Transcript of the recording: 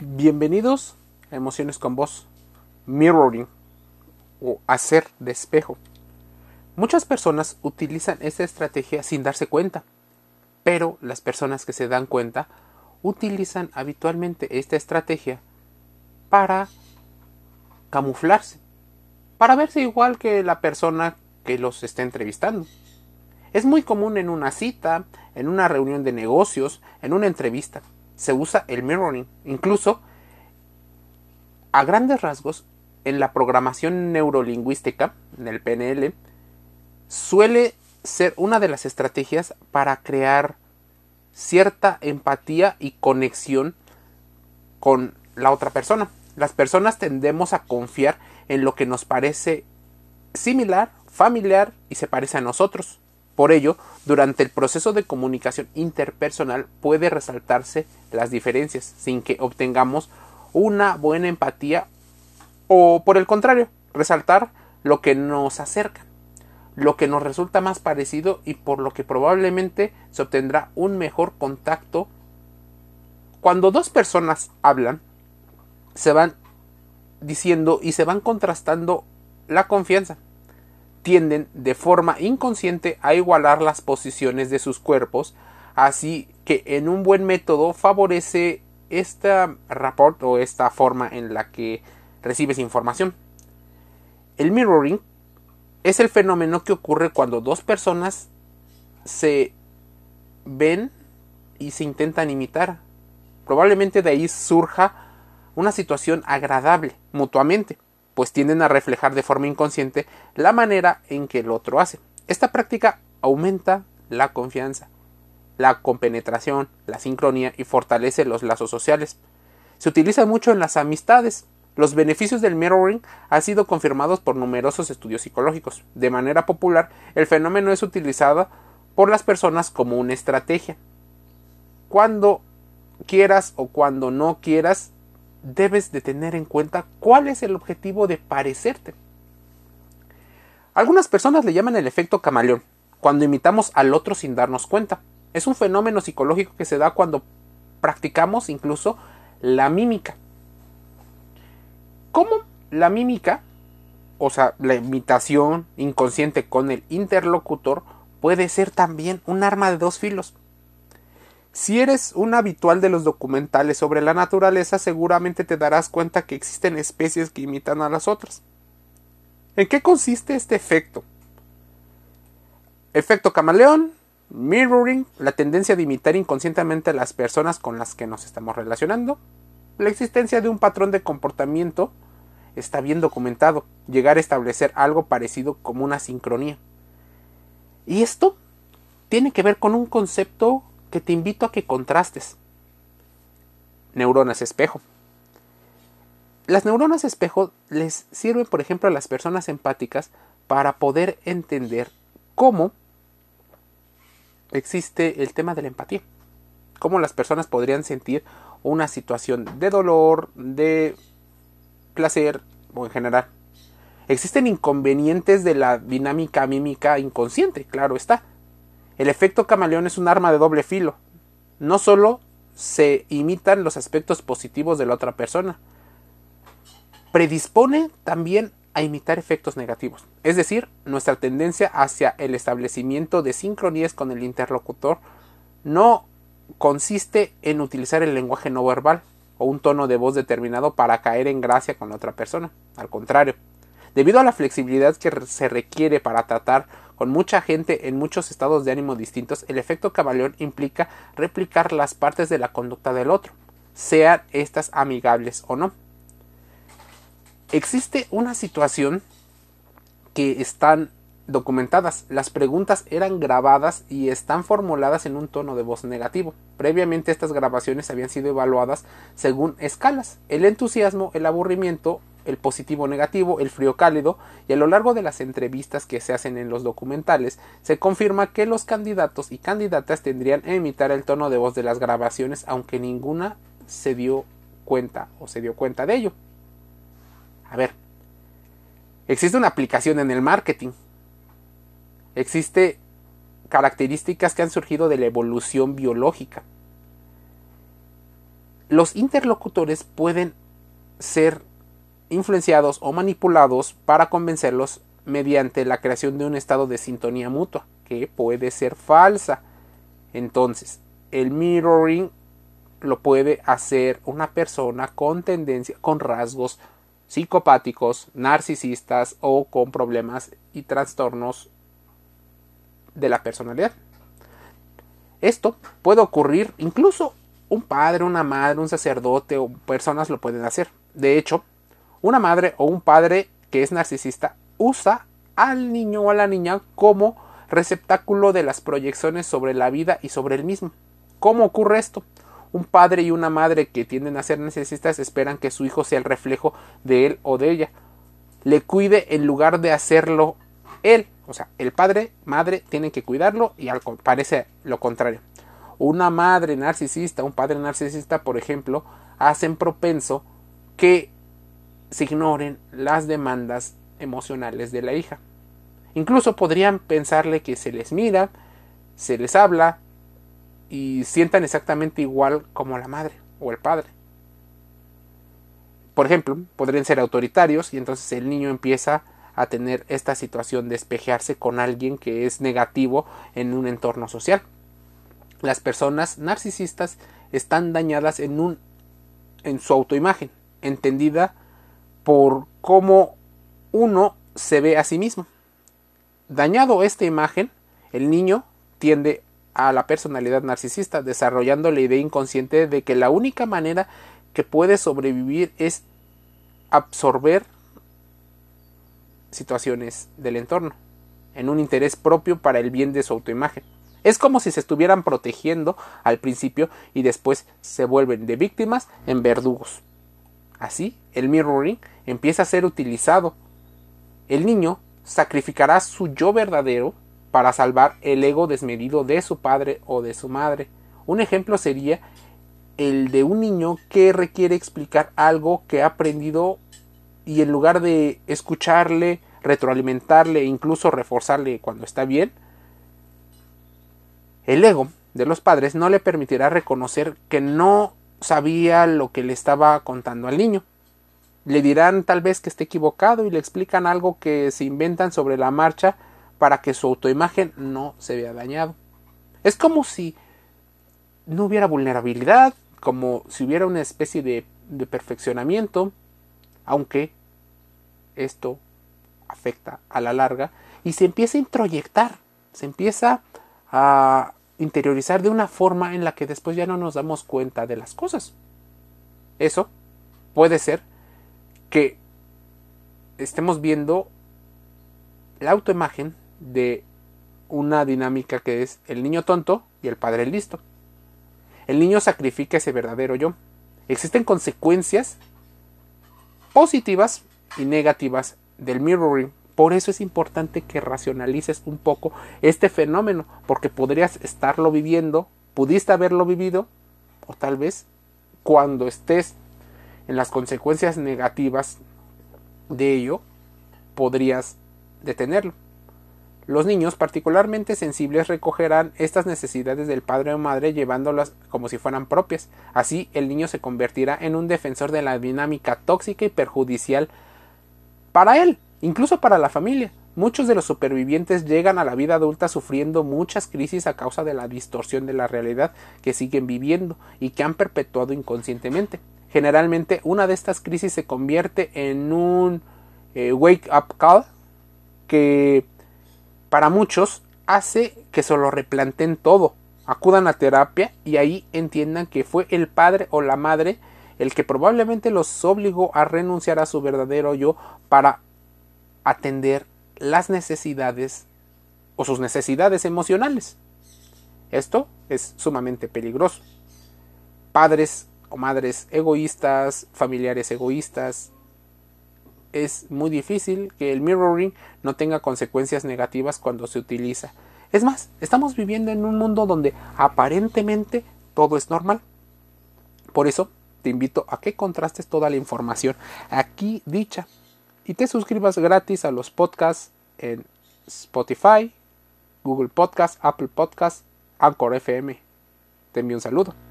Bienvenidos a Emociones con Voz, Mirroring o hacer de espejo. Muchas personas utilizan esta estrategia sin darse cuenta, pero las personas que se dan cuenta utilizan habitualmente esta estrategia para camuflarse, para verse igual que la persona que los está entrevistando. Es muy común en una cita, en una reunión de negocios, en una entrevista se usa el mirroring. Incluso, a grandes rasgos, en la programación neurolingüística, en el PNL, suele ser una de las estrategias para crear cierta empatía y conexión con la otra persona. Las personas tendemos a confiar en lo que nos parece similar, familiar y se parece a nosotros. Por ello, durante el proceso de comunicación interpersonal puede resaltarse las diferencias sin que obtengamos una buena empatía o por el contrario, resaltar lo que nos acerca, lo que nos resulta más parecido y por lo que probablemente se obtendrá un mejor contacto. Cuando dos personas hablan, se van diciendo y se van contrastando la confianza tienden de forma inconsciente a igualar las posiciones de sus cuerpos, así que en un buen método favorece esta rapport o esta forma en la que recibes información. El mirroring es el fenómeno que ocurre cuando dos personas se ven y se intentan imitar. Probablemente de ahí surja una situación agradable mutuamente pues tienden a reflejar de forma inconsciente la manera en que el otro hace. Esta práctica aumenta la confianza, la compenetración, la sincronía y fortalece los lazos sociales. Se utiliza mucho en las amistades. Los beneficios del mirroring han sido confirmados por numerosos estudios psicológicos. De manera popular, el fenómeno es utilizado por las personas como una estrategia. Cuando quieras o cuando no quieras, debes de tener en cuenta cuál es el objetivo de parecerte. Algunas personas le llaman el efecto camaleón, cuando imitamos al otro sin darnos cuenta. Es un fenómeno psicológico que se da cuando practicamos incluso la mímica. ¿Cómo la mímica, o sea, la imitación inconsciente con el interlocutor, puede ser también un arma de dos filos? Si eres un habitual de los documentales sobre la naturaleza, seguramente te darás cuenta que existen especies que imitan a las otras. ¿En qué consiste este efecto? Efecto camaleón, mirroring, la tendencia de imitar inconscientemente a las personas con las que nos estamos relacionando, la existencia de un patrón de comportamiento está bien documentado, llegar a establecer algo parecido como una sincronía. Y esto tiene que ver con un concepto que te invito a que contrastes. Neuronas espejo. Las neuronas espejo les sirven, por ejemplo, a las personas empáticas para poder entender cómo existe el tema de la empatía. Cómo las personas podrían sentir una situación de dolor, de placer o en general. Existen inconvenientes de la dinámica mímica inconsciente, claro está. El efecto camaleón es un arma de doble filo. No solo se imitan los aspectos positivos de la otra persona, predispone también a imitar efectos negativos. Es decir, nuestra tendencia hacia el establecimiento de sincronías con el interlocutor no consiste en utilizar el lenguaje no verbal o un tono de voz determinado para caer en gracia con la otra persona. Al contrario, debido a la flexibilidad que se requiere para tratar con mucha gente en muchos estados de ánimo distintos, el efecto camaleón implica replicar las partes de la conducta del otro, sean estas amigables o no. Existe una situación que están documentadas. Las preguntas eran grabadas y están formuladas en un tono de voz negativo. Previamente estas grabaciones habían sido evaluadas según escalas. El entusiasmo, el aburrimiento, el positivo negativo, el frío cálido, y a lo largo de las entrevistas que se hacen en los documentales, se confirma que los candidatos y candidatas tendrían que imitar el tono de voz de las grabaciones, aunque ninguna se dio cuenta o se dio cuenta de ello. A ver, existe una aplicación en el marketing. Existe características que han surgido de la evolución biológica. los interlocutores pueden ser influenciados o manipulados para convencerlos mediante la creación de un estado de sintonía mutua, que puede ser falsa. Entonces, el mirroring lo puede hacer una persona con tendencia, con rasgos psicopáticos, narcisistas o con problemas y trastornos de la personalidad. Esto puede ocurrir incluso un padre, una madre, un sacerdote o personas lo pueden hacer. De hecho, una madre o un padre que es narcisista usa al niño o a la niña como receptáculo de las proyecciones sobre la vida y sobre el mismo. ¿Cómo ocurre esto? Un padre y una madre que tienden a ser narcisistas esperan que su hijo sea el reflejo de él o de ella. Le cuide en lugar de hacerlo él. O sea, el padre, madre, tienen que cuidarlo y parece lo contrario. Una madre narcisista, un padre narcisista, por ejemplo, hacen propenso que se ignoren las demandas emocionales de la hija. Incluso podrían pensarle que se les mira, se les habla y sientan exactamente igual como la madre o el padre. Por ejemplo, podrían ser autoritarios y entonces el niño empieza a tener esta situación de espejearse con alguien que es negativo en un entorno social. Las personas narcisistas están dañadas en en su autoimagen, entendida por cómo uno se ve a sí mismo. Dañado esta imagen, el niño tiende a la personalidad narcisista, desarrollando la idea inconsciente de que la única manera que puede sobrevivir es absorber situaciones del entorno, en un interés propio para el bien de su autoimagen. Es como si se estuvieran protegiendo al principio y después se vuelven de víctimas en verdugos. Así, el mirroring empieza a ser utilizado. El niño sacrificará su yo verdadero para salvar el ego desmedido de su padre o de su madre. Un ejemplo sería el de un niño que requiere explicar algo que ha aprendido y en lugar de escucharle, retroalimentarle e incluso reforzarle cuando está bien, el ego de los padres no le permitirá reconocer que no sabía lo que le estaba contando al niño. Le dirán tal vez que esté equivocado y le explican algo que se inventan sobre la marcha para que su autoimagen no se vea dañado. Es como si no hubiera vulnerabilidad, como si hubiera una especie de, de perfeccionamiento, aunque esto afecta a la larga y se empieza a introyectar, se empieza a interiorizar de una forma en la que después ya no nos damos cuenta de las cosas. Eso puede ser que estemos viendo la autoimagen de una dinámica que es el niño tonto y el padre listo. El niño sacrifica ese verdadero yo. Existen consecuencias positivas y negativas del mirroring por eso es importante que racionalices un poco este fenómeno, porque podrías estarlo viviendo, pudiste haberlo vivido, o tal vez cuando estés en las consecuencias negativas de ello, podrías detenerlo. Los niños particularmente sensibles recogerán estas necesidades del padre o madre llevándolas como si fueran propias. Así el niño se convertirá en un defensor de la dinámica tóxica y perjudicial para él incluso para la familia. Muchos de los supervivientes llegan a la vida adulta sufriendo muchas crisis a causa de la distorsión de la realidad que siguen viviendo y que han perpetuado inconscientemente. Generalmente una de estas crisis se convierte en un eh, wake up call que para muchos hace que se lo replanten todo, acudan a terapia y ahí entiendan que fue el padre o la madre el que probablemente los obligó a renunciar a su verdadero yo para atender las necesidades o sus necesidades emocionales. Esto es sumamente peligroso. Padres o madres egoístas, familiares egoístas, es muy difícil que el mirroring no tenga consecuencias negativas cuando se utiliza. Es más, estamos viviendo en un mundo donde aparentemente todo es normal. Por eso te invito a que contrastes toda la información aquí dicha y te suscribas gratis a los podcasts en Spotify, Google Podcast, Apple Podcast, Anchor FM. Te envío un saludo.